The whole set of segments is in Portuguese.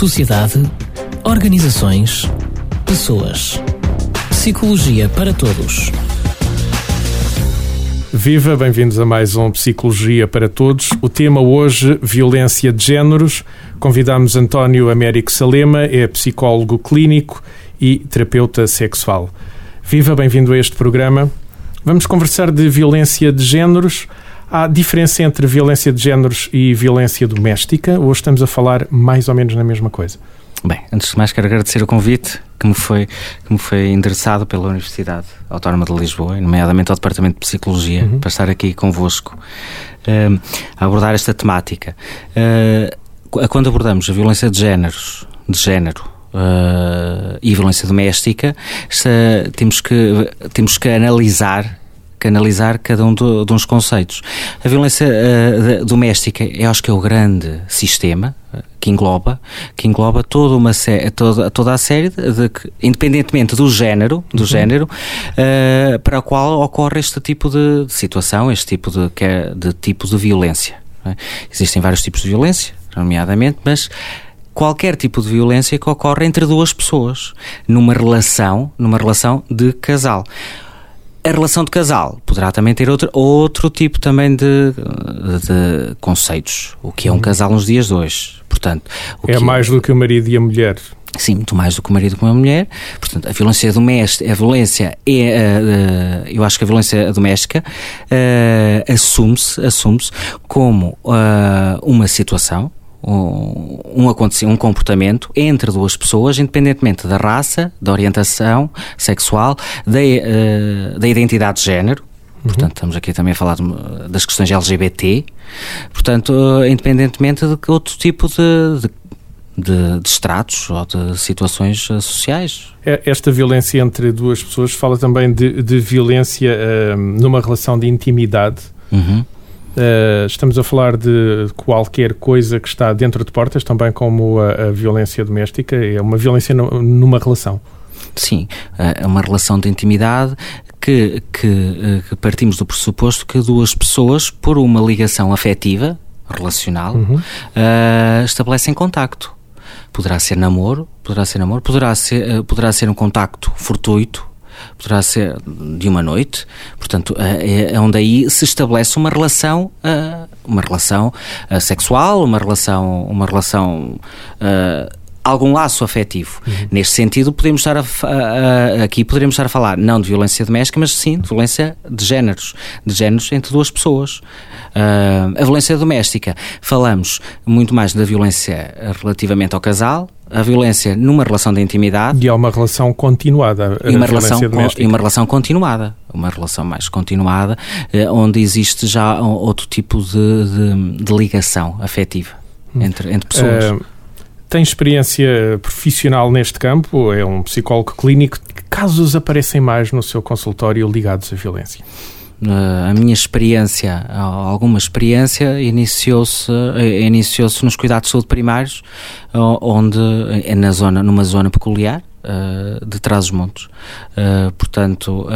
sociedade, organizações, pessoas. Psicologia para todos. Viva, bem-vindos a mais um Psicologia para Todos. O tema hoje, violência de géneros. Convidamos António Américo Salema, é psicólogo clínico e terapeuta sexual. Viva, bem-vindo a este programa. Vamos conversar de violência de géneros. Há diferença entre violência de géneros e violência doméstica ou estamos a falar mais ou menos na mesma coisa? Bem, antes de mais quero agradecer o convite que me foi, que me foi endereçado pela Universidade Autónoma de Lisboa, nomeadamente ao Departamento de Psicologia, uhum. para estar aqui convosco uh, a abordar esta temática. Uh, quando abordamos a violência de géneros, de género, uh, e violência doméstica, temos, que, temos que analisar canalizar cada um do, de uns conceitos. A violência uh, doméstica, eu acho que é o grande sistema uh, que engloba, que engloba toda uma toda, toda a série de, de, independentemente do género, do uhum. género uh, para o qual ocorre este tipo de, de situação, este tipo de, é, de tipo de violência. É? Existem vários tipos de violência, nomeadamente, mas qualquer tipo de violência que ocorre entre duas pessoas numa relação, numa relação de casal. A relação de casal poderá também ter outro, outro tipo também de, de conceitos. O que é um uhum. casal nos dias de hoje. Portanto, é mais do que o marido e a mulher. Sim, muito mais do que o marido com a mulher. Portanto, a violência doméstica, a violência é, uh, eu acho que a violência doméstica uh, assume-se assume como uh, uma situação um, um, um comportamento entre duas pessoas, independentemente da raça, da orientação sexual, da, uh, da identidade de género. Uhum. Portanto, estamos aqui também a falar de, das questões LGBT. Portanto, uh, independentemente de outro tipo de, de de, de estratos ou de situações uh, sociais. É, esta violência entre duas pessoas fala também de, de violência uh, numa relação de intimidade. Uhum. Uh, estamos a falar de qualquer coisa que está dentro de portas, também como a, a violência doméstica, é uma violência no, numa relação. Sim, é uma relação de intimidade que, que, eh, que, partimos do pressuposto que duas pessoas, por uma ligação afetiva, relacional, uhum. uh, estabelecem contacto. Poderá ser namoro, poderá ser namoro, poderá ser, poderá ser um contacto fortuito, poderá ser de uma noite, portanto, é, é onde aí se estabelece uma relação, uh, uma relação uh, sexual, uma relação, uma relação algum laço afetivo. Uhum. Neste sentido, podemos estar a, a, a, aqui poderíamos estar a falar não de violência doméstica, mas sim de violência de géneros, de géneros entre duas pessoas. Uh, a violência doméstica, falamos muito mais da violência relativamente ao casal, a violência numa relação de intimidade. E há uma relação continuada. E uma, relação, e uma relação continuada. Uma relação mais continuada, eh, onde existe já outro tipo de, de, de ligação afetiva hum. entre, entre pessoas. Uh, tem experiência profissional neste campo? É um psicólogo clínico. Que casos aparecem mais no seu consultório ligados à violência? A minha experiência, alguma experiência, iniciou-se eh, iniciou nos cuidados de saúde primários, onde é na zona, numa zona peculiar de Trás-os-Montes. Portanto,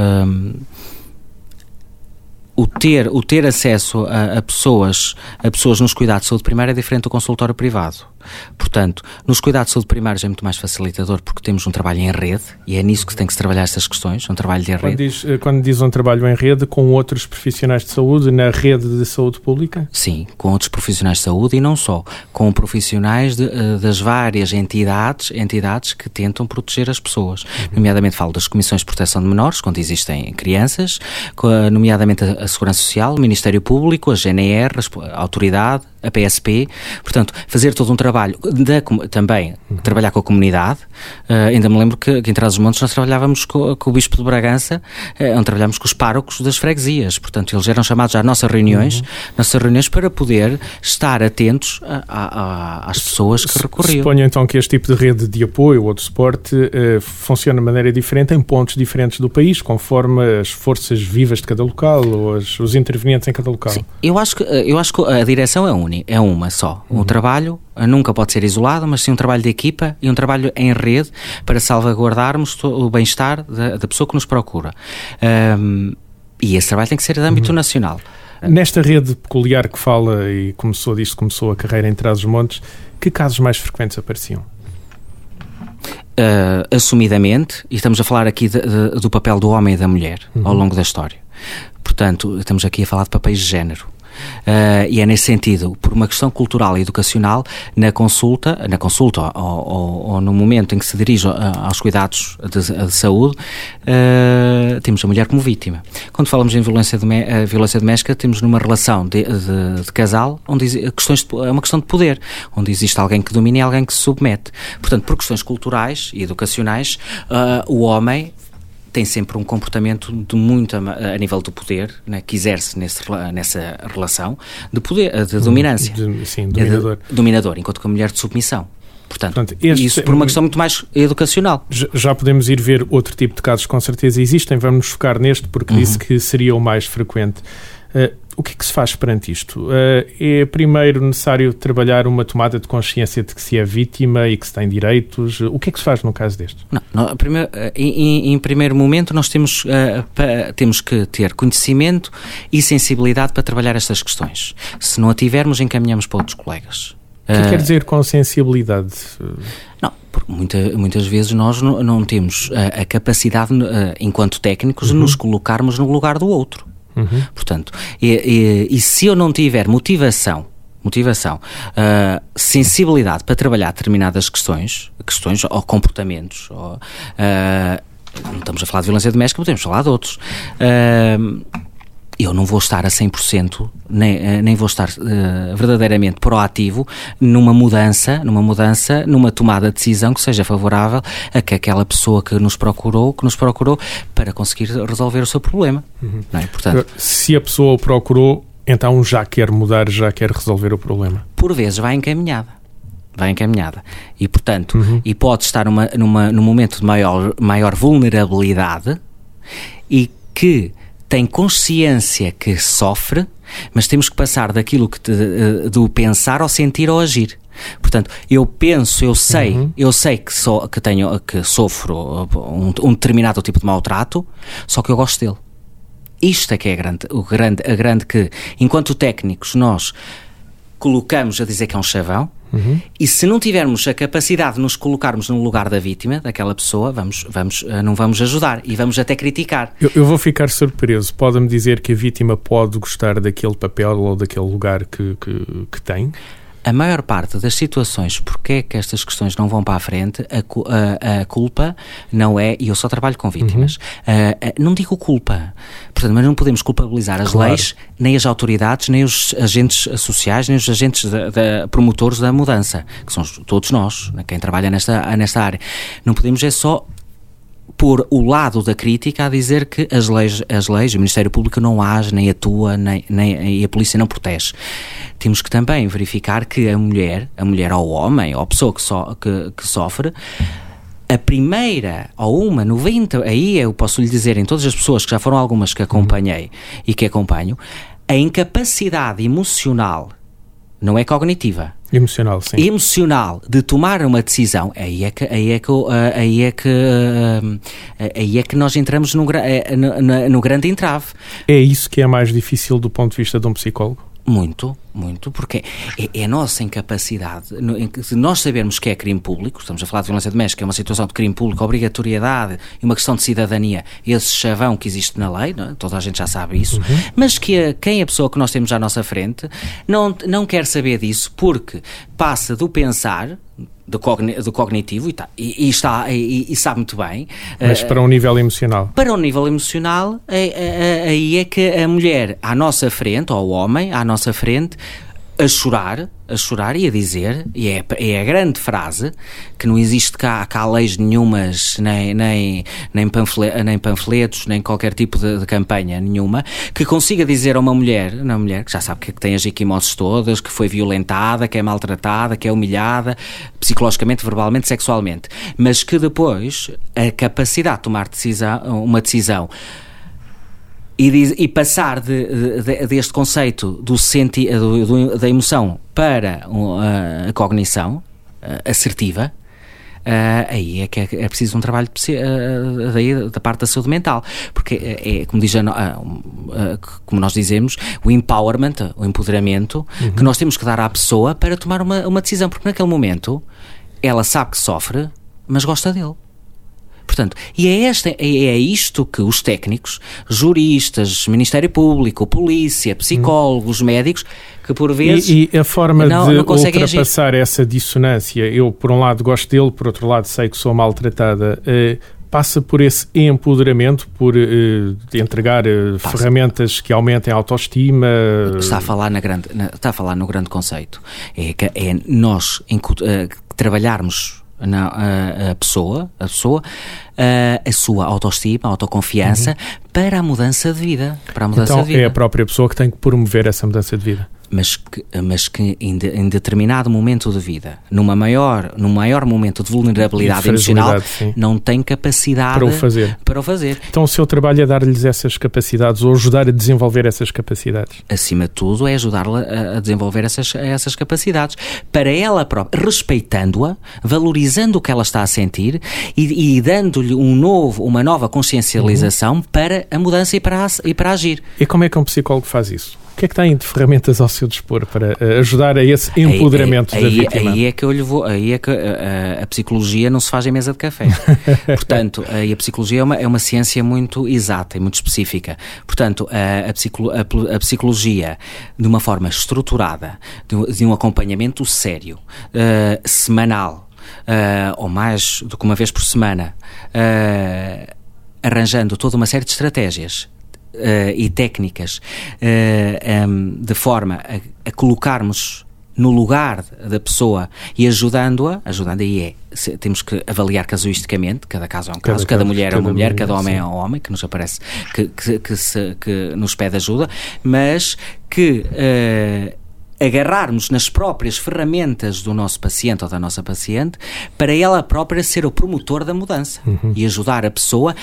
o ter, o ter acesso a, a, pessoas, a pessoas nos cuidados de saúde primária é diferente do consultório privado. Portanto, nos cuidados de saúde primários é muito mais facilitador porque temos um trabalho em rede e é nisso que tem que se trabalhar estas questões, um trabalho de rede. Quando diz, eh, quando diz um trabalho em rede com outros profissionais de saúde na rede de saúde pública? Sim, com outros profissionais de saúde e não só, com profissionais de, eh, das várias entidades, entidades que tentam proteger as pessoas. Uhum. Nomeadamente falo das comissões de proteção de menores, quando existem crianças, nomeadamente a Segurança Social, o Ministério Público, a GNR, a Autoridade, a PSP, portanto, fazer todo um trabalho, de, também trabalhar com a comunidade. Uh, ainda me lembro que, que em Trás-os-Montes nós trabalhávamos com, com, o Bispo de Bragança, uh, onde trabalhámos com os párocos das freguesias, portanto, eles eram chamados às nossas reuniões, uhum. nossas reuniões para poder estar atentos a, a, a, às pessoas que recorriam. Suponho então que este tipo de rede de apoio ou de suporte uh, funciona de maneira diferente em pontos diferentes do país, conforme as forças vivas de cada local ou as, os intervenientes em cada local. Sim, eu acho que, eu acho que a direção é única é uma só. Um uhum. trabalho nunca pode ser isolado, mas sim um trabalho de equipa e um trabalho em rede para salvaguardarmos o bem-estar da, da, pessoa que nos procura. Um, e esse trabalho tem que ser de âmbito uhum. nacional. Nesta rede peculiar que fala e começou disto, começou a carreira em Trás-os-Montes, que casos mais frequentes apareciam? uh, assumidamente, e estamos a falar aqui de, de, do papel do homem e da mulher uhum. ao longo da história. Portanto, estamos aqui a falar de papéis de género. Uh, e é nesse sentido, por uma questão cultural e educacional, na consulta, na consulta ou, ou, ou no momento em que se dirige aos cuidados de, de saúde, uh, temos a mulher como vítima. Quando falamos em violência, de, uh, violência doméstica, temos numa relação de, de, de casal onde questões é uma questão de poder, onde existe alguém que domina e alguém que se submete. Portanto, por questões culturais e educacionais, o homem tem sempre um comportamento de muito a, nível do poder, né, que exerce nesse, nessa relação de poder, de dominância. De, sim, dominador. É de, dominador, enquanto que a mulher de submissão. Portanto, Portanto este, isso por uma questão muito mais educacional. Já podemos ir ver outro tipo de casos, com certeza existem, vamos focar neste porque uhum. disse que seria o mais frequente. Uh, o que é que se faz perante isto? Uh, é primeiro necessário trabalhar uma tomada de consciência de que se é vítima e que se tem direitos? O que é que se faz no caso deste? Não, não primeiro, eh, em, em, primeiro momento, nós temos, uh, pa, temos que ter conhecimento e sensibilidade para trabalhar estas questões. Se não a tivermos, encaminhamos para outros colegas. O que uh, quer dizer com sensibilidade? Não, porque muita, muitas vezes nós não, não temos a, a capacidade, enquanto técnicos, uhum. de nos colocarmos no lugar do outro. Uhum. Portanto, e, e, e, se eu não tiver motivação, motivação, uh, sensibilidade para trabalhar determinadas questões, questões ou comportamentos, ou, uh, não estamos a falar de violência doméstica, podemos falar de outros. Uh, eu não vou estar a 100%, nem, eh, nem vou estar uh, verdadeiramente proativo numa mudança, numa mudança, numa tomada de decisão que seja favorável a que aquela pessoa que nos procurou, que nos procurou para conseguir resolver o seu problema. Uhum. Não é? Portanto, Se a pessoa o procurou, então já quer mudar, já quer resolver o problema. Por vezes vai encaminhada vai encaminhada. E, portanto, uhum. e pode estar numa, numa, num momento de maior, maior vulnerabilidade e que tem consciência que sofre, mas temos que passar daquilo que te, eh, do pensar ao sentir ou agir. Portanto, eu penso, eu sei, uhum. eu sei que, so, que tenho, que sofro um, um, determinado tipo de maltrato, só que eu gosto dele. Isto é que é grande, o grande, a grande que, enquanto técnicos, nós colocamos a dizer que é um chavão, Uhum. E se não tivermos a capacidade de nos colocarmos no lugar da vítima, daquela pessoa, vamos, vamos, eh, não vamos ajudar e vamos até criticar. Eu, eu vou ficar surpreso. Pode-me dizer que a vítima pode gostar daquele papel ou daquele lugar que, que, que tem? A maior parte das situações, porque é que estas questões não vão para a frente, a, a, a culpa não é, e eu só trabalho com vítimas, uhum. não digo culpa, portanto, mas não podemos culpabilizar as claro. leis, nem as autoridades, nem os agentes sociais, nem os agentes da, da, promotores da mudança, que são todos nós, né, quem trabalha nesta, nesta área. Não podemos é só por o lado da crítica a dizer que as leis, as leis o Ministério Público não age, nem atua, nem, nem, e a polícia não protege. Temos que também verificar que a mulher, a mulher ou o homem, ou a pessoa que, so, que, que sofre, a primeira ou uma, 90, aí eu posso lhe dizer, em todas as pessoas que já foram algumas que acompanhei e que acompanho, a incapacidade emocional não é cognitiva. Emocional, sim. Emocional de tomar uma decisão, aí é que, aí é que, aí é que, aí é que nós entramos no, eh, no, no grande entrave. É isso que é mais difícil do ponto de vista de um psicólogo? Muito, muito, porque é, é, a nossa incapacidade, se nós sabermos que é crime público, estamos a falar de violência doméstica, é uma situação de crime público, obrigatoriedade e uma questão de cidadania, esse chavão que existe na lei, é? toda a gente já sabe isso, uhum. mas que a, quem é a pessoa que nós temos à nossa frente não, não quer saber disso porque passa do pensar, do, cogn do cognitivo e, tá, e, e está, e, e, sabe muito bem. Mas uh, para um nível emocional? Para um nível emocional, aí é que a mulher à nossa frente, ou o homem à nossa frente, a chorar, a chorar e a dizer, e é, é a grande frase, que não existe cá, cá leis nenhumas, nem, nem, nem, panfle, nem panfletos, nem qualquer tipo de, de, campanha nenhuma, que consiga dizer a uma mulher, uma mulher que já sabe que tem as equimoses todas, que foi violentada, que é maltratada, que é humilhada, psicologicamente, verbalmente, sexualmente, mas que depois a capacidade de tomar decisão, uma decisão e, diz, e passar de, de, deste conceito do senti, do, do, da emoção para a, cognição assertiva, Uh, aí é que é, é, preciso um trabalho uh, daí, da parte da saúde mental, porque é, é como, diz a, uh, como nós dizemos, o empowerment, o empoderamento uhum. que nós temos que dar à pessoa para tomar uma, uma decisão, porque naquele momento ela sabe que sofre, mas gosta dele. Portanto, e é, esta, é, isto que os técnicos, juristas, Ministério Público, polícia, psicólogos, hum. médicos, que por vezes. E, e a forma não, de não ultrapassar agir. essa dissonância, eu por um lado gosto dele, por outro lado sei que sou maltratada. Uh, passa por esse empoderamento, por uh, entregar uh, ferramentas que aumentem a autoestima. Está a falar, na grande, na, está a falar no grande conceito. É que é nós uh, trabalharmos na, a, a, pessoa, a pessoa, a, a sua autoestima, a autoconfiança uhum. para a mudança de vida. Para a mudança então de vida. é a própria pessoa que tem que promover essa mudança de vida mas que, mas que em, de, em, determinado momento de vida, numa maior, num maior momento de vulnerabilidade emocional, sim. não tem capacidade para o, fazer. para o fazer. Então o seu trabalho é dar-lhes essas capacidades ou ajudar a desenvolver essas capacidades? Acima de tudo é ajudá-la a, a, desenvolver essas, essas capacidades. Para ela própria, respeitando-a, valorizando o que ela está a sentir e, e dando-lhe um novo, uma nova consciencialização uhum. para a mudança e para, e para agir. E como é que um psicólogo faz isso? O que é que tem de ferramentas ao seu dispor para uh, ajudar a esse empoderamento aí, aí, da vítima? Aí é que eu lhe vou, aí é que a, eh, a, a psicologia não se faz em mesa de café. Portanto, aí a psicologia é uma, é uma ciência muito exata e muito específica. Portanto, a, a, psicolo, a, psicologia, de uma forma estruturada, de, de um acompanhamento sério, uh, semanal, uh, ou mais do que uma vez por semana, arranjando toda uma série de estratégias uh, e técnicas eh, um, ehm, de forma a, a colocarmos no lugar da pessoa e ajudando-a, ajudando aí é, se, temos que avaliar casuisticamente, cada caso é um cada caso, cada, mulher cada é uma mulher, cada homem sim. é um homem que nos aparece, que, que, que, se, que nos pede ajuda, mas que uh, agarrarmos nas próprias ferramentas do nosso paciente ou da nossa paciente para ela própria ser o promotor da mudança uhum. e ajudar a pessoa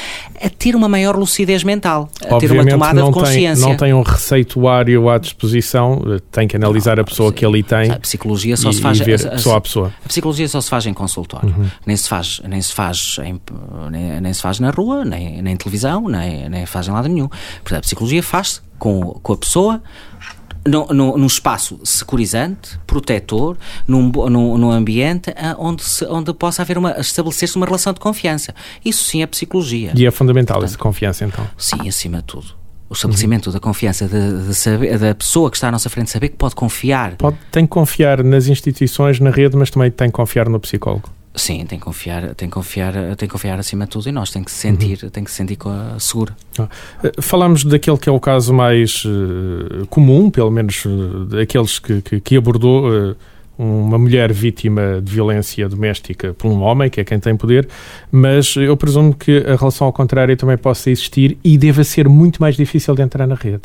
a ter uma maior lucidez mental, a Obviamente, ter uma tomada de consciência. Tem, não tem um receituário à disposição, tem que analisar não, a pessoa sim. que ali tem. A psicologia só e, se faz e ver a, a, pessoa a pessoa. A psicologia só se faz em consultório, uhum. nem se faz, nem se faz em, nem, nem, se faz na rua, nem, nem em televisão, nem, nem faz em lado nenhum. Portanto, a psicologia faz com, com a pessoa no, num espaço securizante, protetor, num, num, num ambiente ah, onde, se, onde possa haver uma, estabelecer-se uma relação de confiança. Isso sim é psicologia. E é fundamental Portanto, essa confiança, então? Sim, acima de tudo. O estabelecimento uhum. da confiança de, de saber, da pessoa que está à nossa frente, saber que pode confiar. Pode, tem que confiar nas instituições, na rede, mas também tem que confiar no psicólogo. Sim, tem que confiar, tem que confiar, tem que confiar acima de tudo em nós, tem que se sentir, uhum. tem que se sentir seguro. Ah, eh, falamos daquele que é o caso mais uh, comum, pelo menos uh, daqueles que, que, que abordou uh, uma mulher vítima de violência doméstica por um homem, que é quem tem poder, mas eu presumo que a relação ao contrário também possa existir e deva ser muito mais difícil de entrar na rede.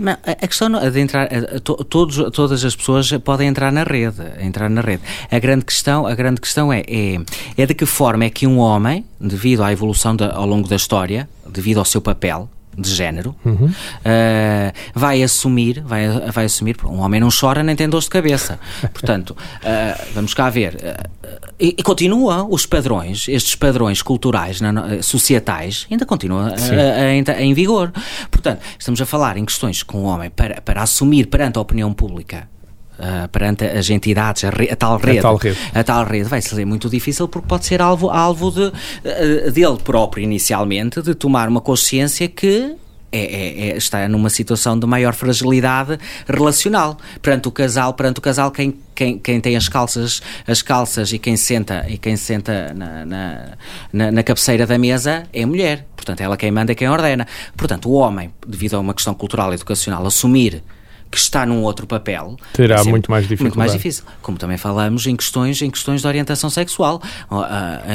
Não, a questão de entrar, todos, todas as pessoas podem entrar na rede, entrar na rede. A grande questão, a grande questão é, é, é de que forma é que um homem, devido à evolução ao longo da história, devido ao seu papel, de género uhum. uh, vai assumir vai, vai assumir um homem não chora nem tem dor de cabeça. Portanto uh, vamos cá ver uh, e, e continuam os padrões estes padrões culturais na, societais ainda continuam em vigor. Portanto estamos a falar em questões com o homem para, para assumir perante a opinião pública uh, perante as entidades, a, re, a, tal rede, a, tal rede, a tal rede, vai ser muito difícil porque pode ser alvo, alvo de, uh, dele próprio inicialmente, de tomar uma consciência que é, é, é, está numa situação de maior fragilidade relacional perante o casal perante o casal quem, quem, quem tem as calças as calças e quem senta e quem senta na, na, na, na cabeceira da mesa é a mulher. Portanto ela quem manda quem ordena. Portanto o homem devido a uma questão cultural e educacional assumir que está num outro papel terá muito mais dificuldade. Muito mais difícil. Como também falamos em questões, em questões de orientação sexual. Uh,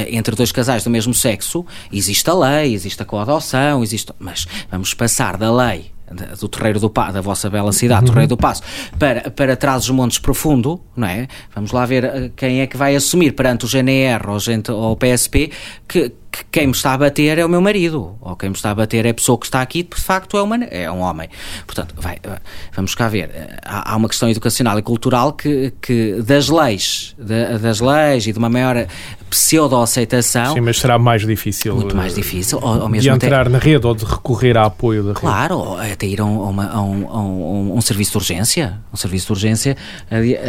entre dois casais do mesmo sexo, existe a lei, existe a coadoção, existe. Mas vamos passar da lei do Terreiro do Passo, da vossa bela cidade, uhum. Terreiro do Passo, para, para trás os montes profundo, não é? Vamos lá ver quem é que vai assumir perante o GNR ou, gente, ou o PSP que, que quem me está a bater é o meu marido, ou quem me está a bater é a pessoa que está aqui, de facto é, uma, é um homem. Portanto, vai, vamos cá ver. Há, há, uma questão educacional e cultural que, que das leis, de, das leis e de uma maior pseudo-aceitação. Sim, mas será mais difícil. Muito mais difícil. Ou, ou mesmo de entrar até, na rede ou de recorrer a apoio da rede. Claro, ou até ir a um, uma, a, um, a um, um, serviço de urgência. Um serviço de urgência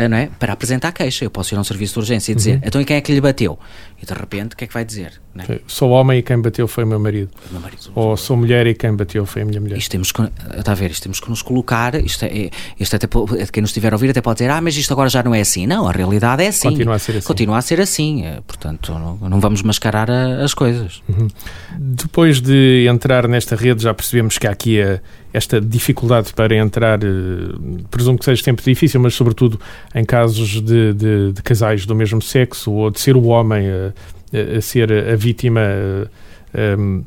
não é? para apresentar queixa. Eu posso ir a um serviço de urgência e dizer, uhum. então e quem é que lhe bateu? E de repente, o que é que vai dizer? É? Sou homem e quem bateu foi o meu marido. O meu marido. Ou sou mulher e quem bateu foi a minha mulher. Isto temos que, está a ver, isto temos que nos colocar, isto, é, isto até, quem nos estiver a ouvir até pode dizer, ah, mas isto agora já não é assim. Não, a realidade é assim. Continua a ser assim. Continua a ser assim. Eh, portanto, não, não vamos mascarar a, as coisas. Uhum. Depois de entrar nesta rede, já percebemos que há aqui a, esta dificuldade para entrar, eh, presumo que seja sempre difícil, mas sobretudo em casos de, de, de casais do mesmo sexo ou de ser o homem a, ser a vítima um,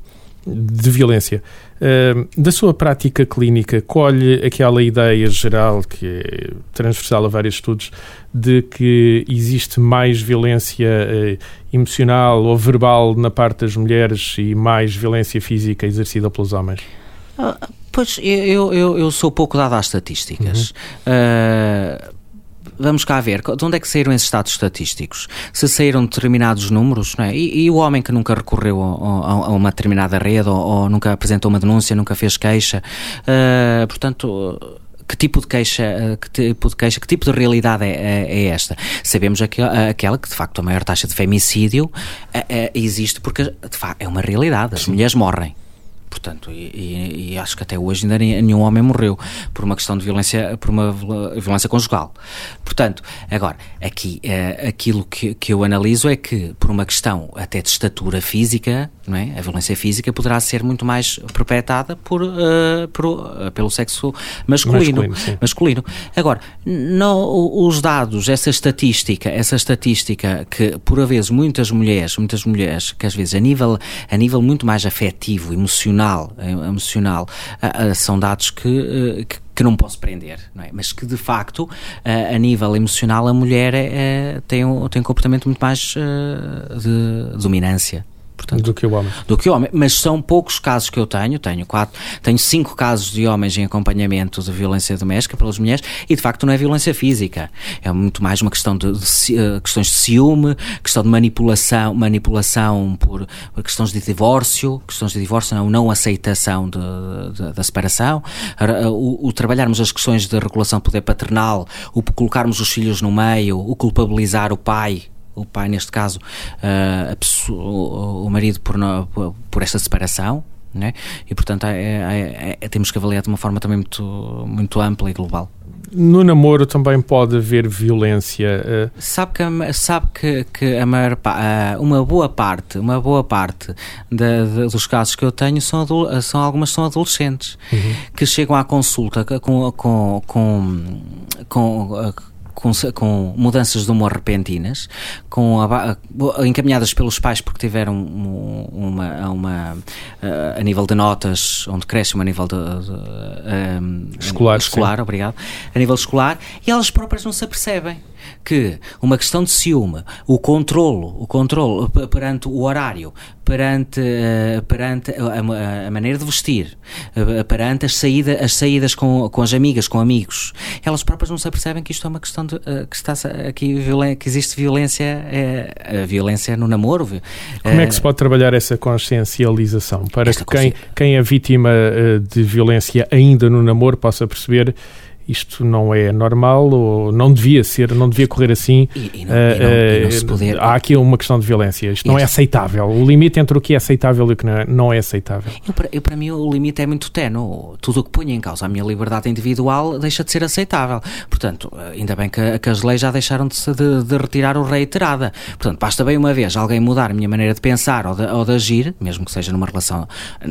de violência. Um, da sua prática clínica, colhe aquela ideia geral, que é transversal a vários estudos, de que existe mais violência uh, emocional ou verbal na parte das mulheres e mais violência física exercida pelos homens? Uh, pois, eu, eu, eu sou pouco dado às estatísticas. Uhum. Vamos cá ver, de onde é que saíram esses dados estatísticos? Se saíram determinados números, é? E, e o homem que nunca recorreu a, a, a uma determinada rede ou, ou, nunca apresentou uma denúncia, nunca fez queixa, uh, portanto que tipo de queixa, que tipo de queixa, que tipo de realidade é, é, é esta? Sabemos aquela, aquela que de facto a maior taxa de femicídio é, existe porque de facto é uma realidade. As Sim. mulheres morrem. Portanto, e, e, acho que até hoje ainda nenhum homem morreu por uma questão de violência, por uma violência conjugal. Portanto, agora, aqui, é, aquilo que, que eu analiso é que, por uma questão até de estatura física, não é? a violência física poderá ser muito mais perpetrada por, uh, por uh, pelo sexo masculino. Masculino, masculino. Agora, não, os dados, essa estatística, essa estatística que, por vezes, muitas mulheres, muitas mulheres, que às vezes a nível, a nível muito mais afetivo, emocional, emocional, eh, emocional uh, uh, são dados que, uh, que, que não posso prender, não é? mas que de facto, a nível emocional, a mulher é, é, tem, um, tem um comportamento muito mais de dominância. Portanto, do que o homem. Do que o homem. Mas são poucos casos que eu tenho. Tenho quatro, tenho cinco casos de homens em acompanhamento de violência doméstica pelas mulheres e de facto não é violência física. É muito mais uma questão de, de, de eh, questões de ciúme, questão de manipulação, manipulação por, por, questões de divórcio, questões de divórcio, não, não aceitação de, da separação, o, o, trabalharmos as questões de regulação do poder paternal, o colocarmos os filhos no meio, o culpabilizar o pai o pai, neste caso, uh, pessoa, o, marido, por, por, esta separação. Né? E portanto é, é, é, temos que avaliar de uma forma também muito, muito ampla e global. No namoro também pode haver violência. Uh... Sabe que, sabe que, que a maior, uma boa parte, uma boa parte de, de, dos casos que eu tenho são, são algumas são adolescentes uhum. que chegam à consulta com, com, com, com com, com mudanças de humor repentinas, com a, encaminhadas pelos pais porque tiveram uma, uma, eh, a nível de notas, onde crescem a nível de, de, eh, escolar, escolar obrigado, a nível escolar, e elas próprias não se apercebem que uma questão de ciúme, o controlo, o controlo perante o horário, perante, uh, perante a, a, maneira de vestir, uh, perante as, saída, as saídas com, com as amigas, com amigos, elas próprias não se apercebem que isto é uma questão de uh, que está aqui que existe violência, a violência no namoro. Como é que se pode trabalhar essa consciencialização para que quem, quem é vítima de violência ainda no namoro possa perceber isto não é normal ou não devia ser, não devia correr assim. E, e não, uh, e não, não poder... Há aqui uma questão de violência. Isto não é aceitável. O limite entre o que é aceitável e o que não é, não é aceitável. Eu, para, eu, para mim, o limite é muito tenue. Tudo o que ponha em causa a minha liberdade individual deixa de ser aceitável. Portanto, ainda bem que, que as leis já deixaram de, de, de, retirar o reiterada. Portanto, basta bem uma vez alguém mudar a minha maneira de pensar ou de, ou de agir, mesmo que seja numa relação,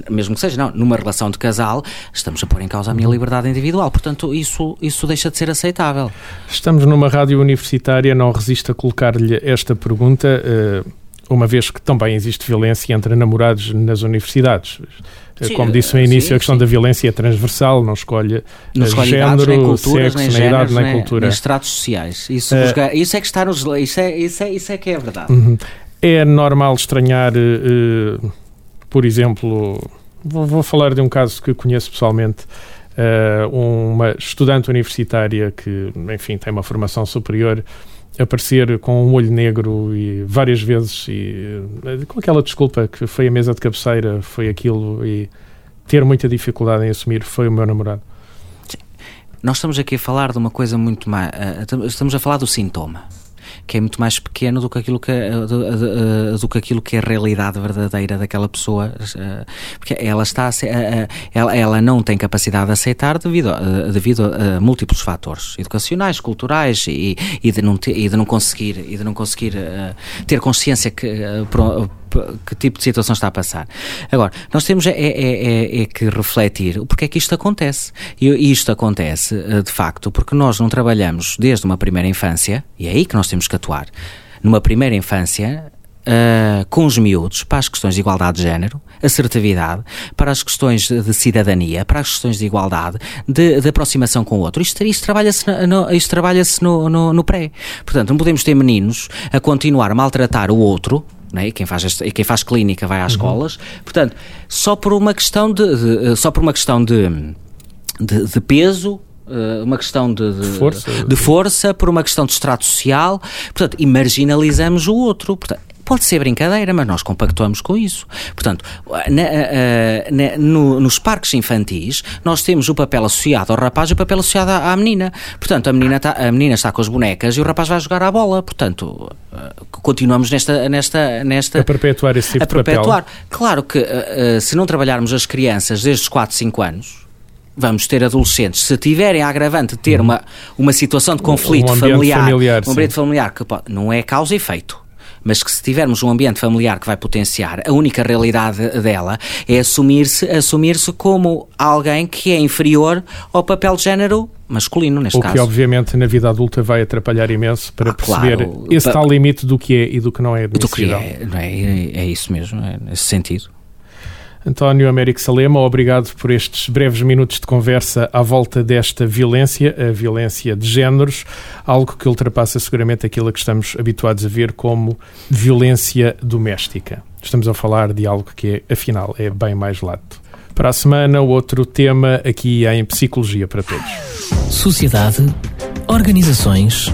mesmo que seja não, numa relação de casal, estamos a pôr em causa a minha liberdade individual. Portanto, isso isso, deixa de ser aceitável. Estamos numa rádio universitária, não resisto a colocar-lhe esta pergunta, eh, uma vez que também existe violência entre namorados nas universidades. Eh, sim, Como disse no início, sim, a questão sim. da violência é transversal, não escolhe, não escolhe género, nem culturas, sexo, nem, géneros, idade, nem, nem cultura. Nem estratos sociais. Isso, uh, isso é que está nos. Isso é, isso, é, isso é que é verdade. Uhum. É normal estranhar, por exemplo, vou, falar de um caso que conheço pessoalmente. Uh, uma estudante universitária que, enfim, tem uma formação superior aparecer com um olho negro e várias vezes e com aquela desculpa que foi a mesa de cabeceira, foi aquilo e ter muita dificuldade em assumir foi o meu namorado. Nós estamos aqui a falar de uma coisa muito mais. Estamos a falar do sintoma que é muito mais pequeno do que aquilo que, eh, do, eh, do, que, aquilo que é a realidade verdadeira daquela pessoa, eh, porque ela está a, ela, ela não tem capacidade de aceitar devido, a, devido a múltiplos fatores educacionais, culturais e, e, de, não ter, e de não conseguir e de não conseguir ter consciência que que tipo de situação está a passar. Agora, nós temos é, é, é, é que refletir o porquê é que isto acontece. E isto acontece, eh, de facto, porque nós não trabalhamos desde uma primeira infância, e é aí que nós temos que atuar. Numa primeira infância, Uh, com os miúdos para as questões de igualdade de género, assertividade, para as questões de cidadania, para as questões de igualdade, de, de aproximação com o outro. Isto, isto trabalha-se no, trabalha no, no, no, pré. Portanto, não podemos ter meninos a continuar a maltratar o outro né? e, quem faz e quem faz clínica vai às uhum. escolas. Portanto, só por uma questão de, de eh, só por uma questão de, de, de peso eh, uma questão de, de, força. de, força. por uma questão de extrato social, portanto, e marginalizamos o outro. Portanto, Pode ser brincadeira, mas nós compactuamos com isso. Portanto, na, na, no, nos parques infantis, nós temos o papel associado ao rapaz e o papel associado à, à menina. Portanto, a menina, tá, a menina está com as bonecas e o rapaz vai jogar à bola. Portanto, uh, continuamos nesta, nesta, nesta. A perpetuar esse tipo a perpetuar. Claro que uh, se não trabalharmos as crianças desde os 4, 5 anos, vamos ter adolescentes, se tiverem a agravante de ter uhum. uma, uma situação de conflito um familiar, familiar, um ambiente familiar que pode, não é causa e efeito mas que se tivermos um ambiente familiar que vai potenciar, a única realidade dela é assumir-se assumir -se como alguém que é inferior ao papel de género masculino, neste o caso. O que, obviamente, na vida adulta vai atrapalhar imenso para ah, perceber claro, esse tal limite do que é e do que não é Do que é, é, é isso mesmo, é nesse sentido. António Américo Salema, obrigado por estes breves minutos de conversa à volta desta violência, a violência de géneros, algo que ultrapassa seguramente aquilo a que estamos habituados a ver como violência doméstica. Estamos a falar de algo que, é, afinal, é bem mais lato. Para a semana, outro tema aqui em Psicologia para Todos. Sociedade, organizações,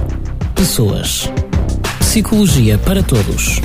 pessoas. Psicologia para Todos